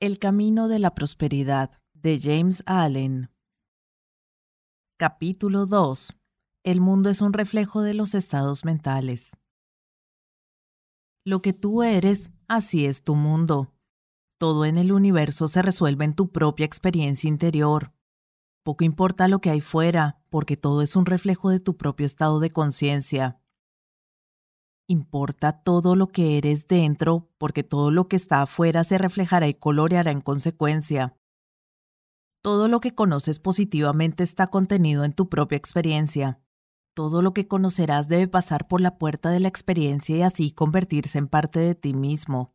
El camino de la prosperidad de James Allen. Capítulo 2. El mundo es un reflejo de los estados mentales. Lo que tú eres, así es tu mundo. Todo en el universo se resuelve en tu propia experiencia interior. Poco importa lo que hay fuera, porque todo es un reflejo de tu propio estado de conciencia. Importa todo lo que eres dentro, porque todo lo que está afuera se reflejará y coloreará en consecuencia. Todo lo que conoces positivamente está contenido en tu propia experiencia. Todo lo que conocerás debe pasar por la puerta de la experiencia y así convertirse en parte de ti mismo.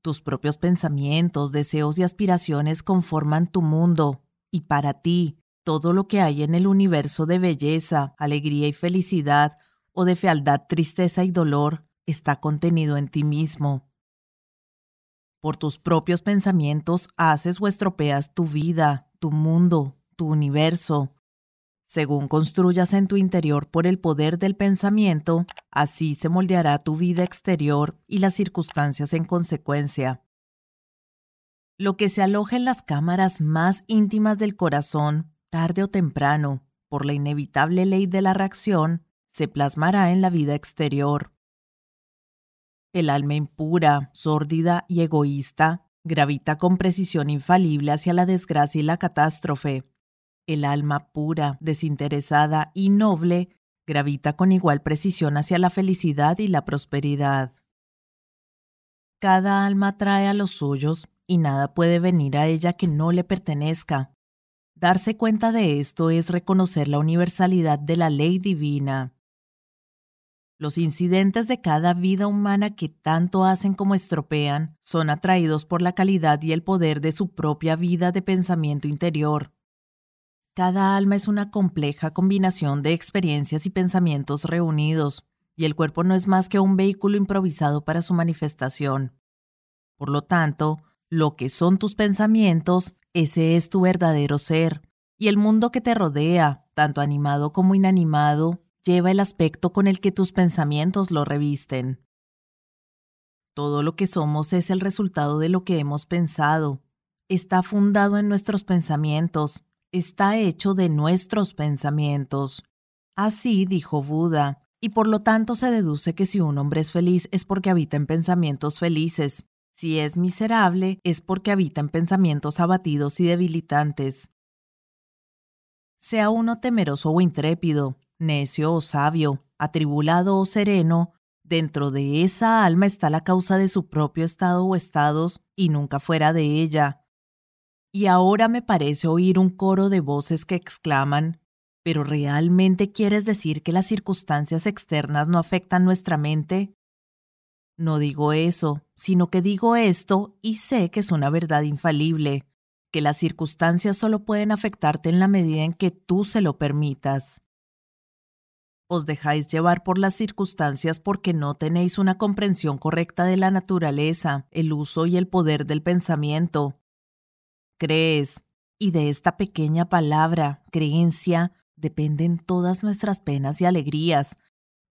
Tus propios pensamientos, deseos y aspiraciones conforman tu mundo, y para ti, todo lo que hay en el universo de belleza, alegría y felicidad o de fealdad, tristeza y dolor está contenido en ti mismo. Por tus propios pensamientos haces o estropeas tu vida, tu mundo, tu universo. Según construyas en tu interior por el poder del pensamiento, así se moldeará tu vida exterior y las circunstancias en consecuencia. Lo que se aloja en las cámaras más íntimas del corazón, tarde o temprano, por la inevitable ley de la reacción, se plasmará en la vida exterior. El alma impura, sórdida y egoísta gravita con precisión infalible hacia la desgracia y la catástrofe. El alma pura, desinteresada y noble gravita con igual precisión hacia la felicidad y la prosperidad. Cada alma trae a los suyos y nada puede venir a ella que no le pertenezca. Darse cuenta de esto es reconocer la universalidad de la ley divina. Los incidentes de cada vida humana que tanto hacen como estropean son atraídos por la calidad y el poder de su propia vida de pensamiento interior. Cada alma es una compleja combinación de experiencias y pensamientos reunidos, y el cuerpo no es más que un vehículo improvisado para su manifestación. Por lo tanto, lo que son tus pensamientos, ese es tu verdadero ser, y el mundo que te rodea, tanto animado como inanimado, lleva el aspecto con el que tus pensamientos lo revisten. Todo lo que somos es el resultado de lo que hemos pensado. Está fundado en nuestros pensamientos, está hecho de nuestros pensamientos. Así dijo Buda, y por lo tanto se deduce que si un hombre es feliz es porque habita en pensamientos felices. Si es miserable es porque habita en pensamientos abatidos y debilitantes. Sea uno temeroso o intrépido, necio o sabio, atribulado o sereno, dentro de esa alma está la causa de su propio estado o estados y nunca fuera de ella. Y ahora me parece oír un coro de voces que exclaman, ¿pero realmente quieres decir que las circunstancias externas no afectan nuestra mente? No digo eso, sino que digo esto y sé que es una verdad infalible, que las circunstancias solo pueden afectarte en la medida en que tú se lo permitas os dejáis llevar por las circunstancias porque no tenéis una comprensión correcta de la naturaleza, el uso y el poder del pensamiento. Crees, y de esta pequeña palabra, creencia, dependen todas nuestras penas y alegrías.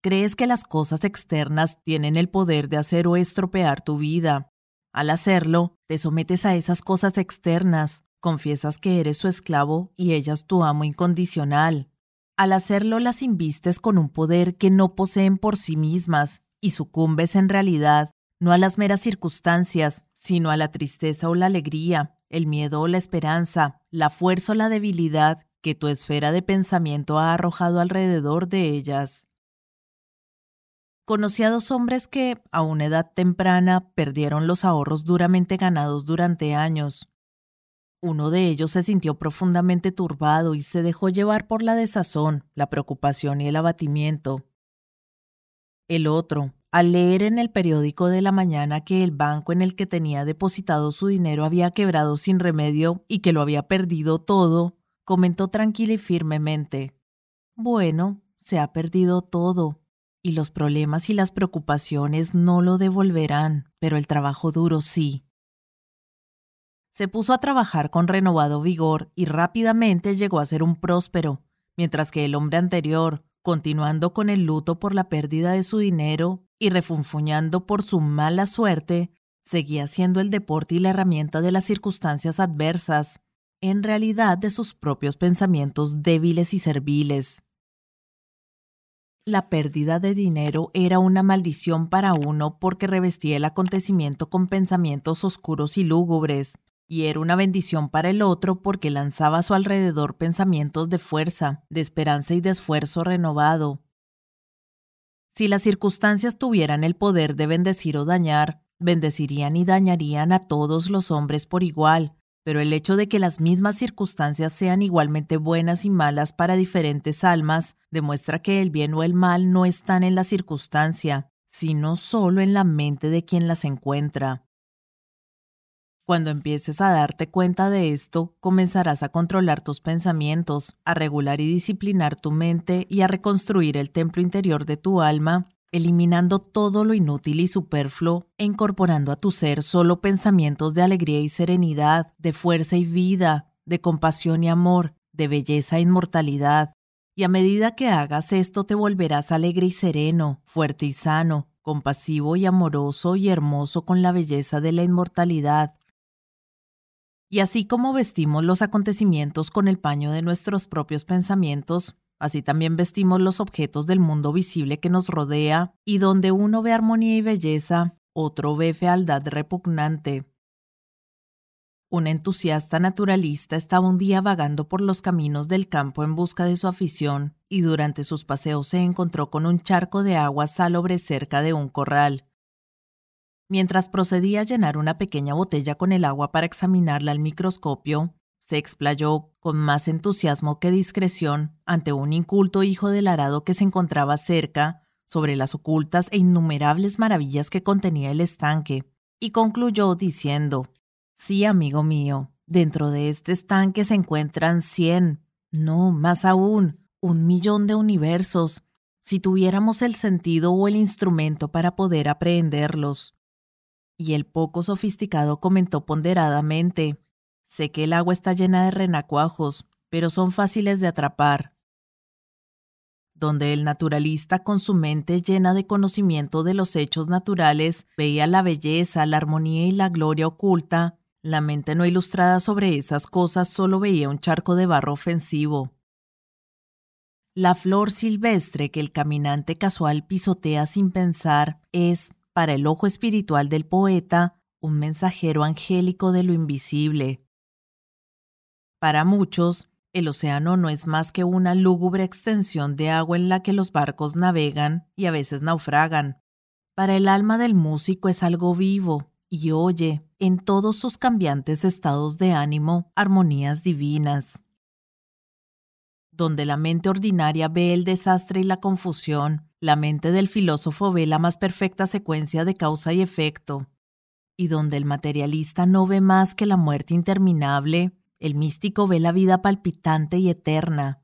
Crees que las cosas externas tienen el poder de hacer o estropear tu vida. Al hacerlo, te sometes a esas cosas externas, confiesas que eres su esclavo y ellas tu amo incondicional. Al hacerlo las invistes con un poder que no poseen por sí mismas y sucumbes en realidad no a las meras circunstancias, sino a la tristeza o la alegría, el miedo o la esperanza, la fuerza o la debilidad que tu esfera de pensamiento ha arrojado alrededor de ellas. Conocí a dos hombres que, a una edad temprana, perdieron los ahorros duramente ganados durante años. Uno de ellos se sintió profundamente turbado y se dejó llevar por la desazón, la preocupación y el abatimiento. El otro, al leer en el periódico de la mañana que el banco en el que tenía depositado su dinero había quebrado sin remedio y que lo había perdido todo, comentó tranquila y firmemente Bueno, se ha perdido todo, y los problemas y las preocupaciones no lo devolverán, pero el trabajo duro sí se puso a trabajar con renovado vigor y rápidamente llegó a ser un próspero, mientras que el hombre anterior, continuando con el luto por la pérdida de su dinero y refunfuñando por su mala suerte, seguía siendo el deporte y la herramienta de las circunstancias adversas, en realidad de sus propios pensamientos débiles y serviles. La pérdida de dinero era una maldición para uno porque revestía el acontecimiento con pensamientos oscuros y lúgubres, y era una bendición para el otro porque lanzaba a su alrededor pensamientos de fuerza, de esperanza y de esfuerzo renovado. Si las circunstancias tuvieran el poder de bendecir o dañar, bendecirían y dañarían a todos los hombres por igual, pero el hecho de que las mismas circunstancias sean igualmente buenas y malas para diferentes almas demuestra que el bien o el mal no están en la circunstancia, sino solo en la mente de quien las encuentra. Cuando empieces a darte cuenta de esto, comenzarás a controlar tus pensamientos, a regular y disciplinar tu mente y a reconstruir el templo interior de tu alma eliminando todo lo inútil y superfluo e incorporando a tu ser solo pensamientos de alegría y serenidad, de fuerza y vida, de compasión y amor, de belleza e inmortalidad. Y a medida que hagas esto te volverás alegre y sereno, fuerte y sano, compasivo y amoroso y hermoso con la belleza de la inmortalidad. Y así como vestimos los acontecimientos con el paño de nuestros propios pensamientos, Así también vestimos los objetos del mundo visible que nos rodea, y donde uno ve armonía y belleza, otro ve fealdad repugnante. Un entusiasta naturalista estaba un día vagando por los caminos del campo en busca de su afición, y durante sus paseos se encontró con un charco de agua salobre cerca de un corral. Mientras procedía a llenar una pequeña botella con el agua para examinarla al microscopio, se explayó con más entusiasmo que discreción ante un inculto hijo del arado que se encontraba cerca sobre las ocultas e innumerables maravillas que contenía el estanque, y concluyó diciendo Sí, amigo mío, dentro de este estanque se encuentran cien, no, más aún, un millón de universos, si tuviéramos el sentido o el instrumento para poder aprehenderlos. Y el poco sofisticado comentó ponderadamente Sé que el agua está llena de renacuajos, pero son fáciles de atrapar. Donde el naturalista con su mente llena de conocimiento de los hechos naturales veía la belleza, la armonía y la gloria oculta, la mente no ilustrada sobre esas cosas solo veía un charco de barro ofensivo. La flor silvestre que el caminante casual pisotea sin pensar es, para el ojo espiritual del poeta, un mensajero angélico de lo invisible. Para muchos, el océano no es más que una lúgubre extensión de agua en la que los barcos navegan y a veces naufragan. Para el alma del músico es algo vivo y oye, en todos sus cambiantes estados de ánimo, armonías divinas. Donde la mente ordinaria ve el desastre y la confusión, la mente del filósofo ve la más perfecta secuencia de causa y efecto. Y donde el materialista no ve más que la muerte interminable, el místico ve la vida palpitante y eterna.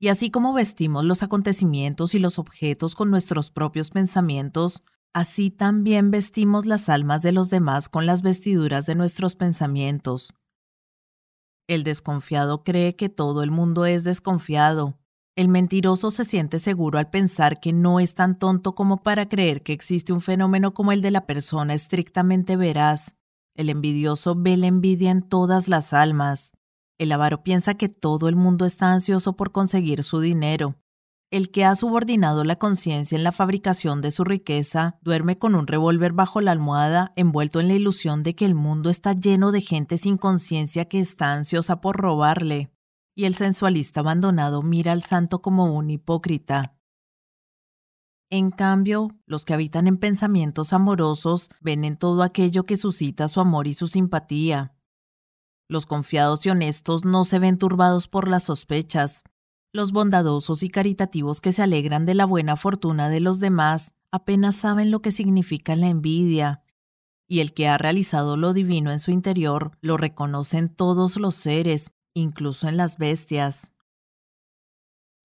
Y así como vestimos los acontecimientos y los objetos con nuestros propios pensamientos, así también vestimos las almas de los demás con las vestiduras de nuestros pensamientos. El desconfiado cree que todo el mundo es desconfiado. El mentiroso se siente seguro al pensar que no es tan tonto como para creer que existe un fenómeno como el de la persona estrictamente veraz. El envidioso ve la envidia en todas las almas. El avaro piensa que todo el mundo está ansioso por conseguir su dinero. El que ha subordinado la conciencia en la fabricación de su riqueza duerme con un revólver bajo la almohada, envuelto en la ilusión de que el mundo está lleno de gente sin conciencia que está ansiosa por robarle. Y el sensualista abandonado mira al santo como un hipócrita. En cambio, los que habitan en pensamientos amorosos ven en todo aquello que suscita su amor y su simpatía. Los confiados y honestos no se ven turbados por las sospechas. Los bondadosos y caritativos que se alegran de la buena fortuna de los demás apenas saben lo que significa la envidia. Y el que ha realizado lo divino en su interior lo reconoce en todos los seres, incluso en las bestias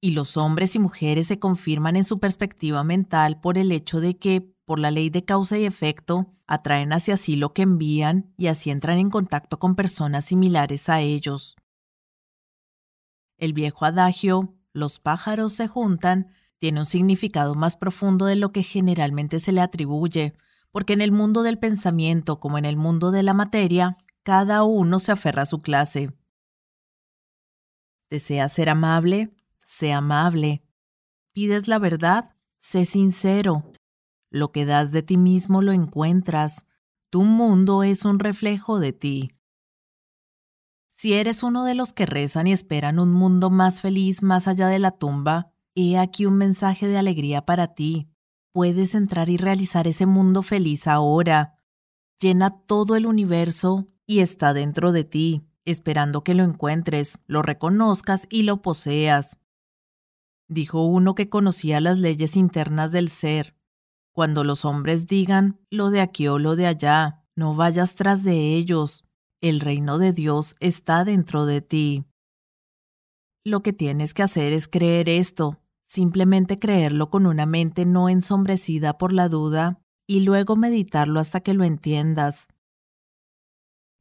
y los hombres y mujeres se confirman en su perspectiva mental por el hecho de que, por la ley de causa y efecto, atraen hacia sí lo que envían y así entran en contacto con personas similares a ellos. El viejo adagio, los pájaros se juntan, tiene un significado más profundo de lo que generalmente se le atribuye, porque en el mundo del pensamiento como en el mundo de la materia, cada uno se aferra a su clase. ¿Deseas ser amable? Sé amable. ¿Pides la verdad? Sé sincero. Lo que das de ti mismo lo encuentras. Tu mundo es un reflejo de ti. Si eres uno de los que rezan y esperan un mundo más feliz más allá de la tumba, he aquí un mensaje de alegría para ti. Puedes entrar y realizar ese mundo feliz ahora. Llena todo el universo y está dentro de ti, esperando que lo encuentres, lo reconozcas y lo poseas. Dijo uno que conocía las leyes internas del ser. Cuando los hombres digan lo de aquí o lo de allá, no vayas tras de ellos. El reino de Dios está dentro de ti. Lo que tienes que hacer es creer esto, simplemente creerlo con una mente no ensombrecida por la duda y luego meditarlo hasta que lo entiendas.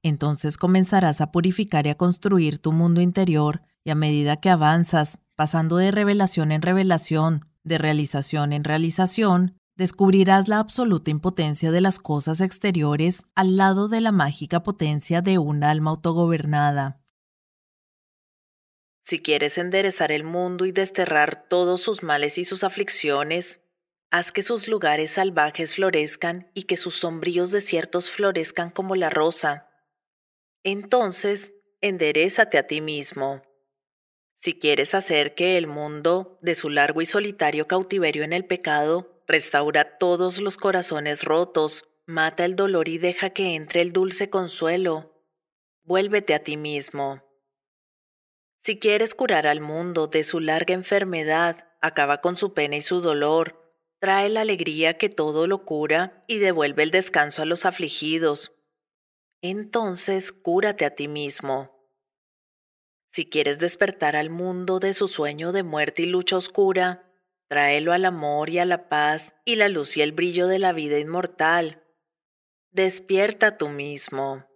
Entonces comenzarás a purificar y a construir tu mundo interior y a medida que avanzas, pasando de revelación en revelación, de realización en realización, descubrirás la absoluta impotencia de las cosas exteriores al lado de la mágica potencia de un alma autogobernada. Si quieres enderezar el mundo y desterrar todos sus males y sus aflicciones, haz que sus lugares salvajes florezcan y que sus sombríos desiertos florezcan como la rosa. Entonces, enderezate a ti mismo. Si quieres hacer que el mundo, de su largo y solitario cautiverio en el pecado, restaura todos los corazones rotos, mata el dolor y deja que entre el dulce consuelo, vuélvete a ti mismo. Si quieres curar al mundo de su larga enfermedad, acaba con su pena y su dolor, trae la alegría que todo lo cura y devuelve el descanso a los afligidos. Entonces cúrate a ti mismo. Si quieres despertar al mundo de su sueño de muerte y lucha oscura, tráelo al amor y a la paz y la luz y el brillo de la vida inmortal. Despierta tú mismo.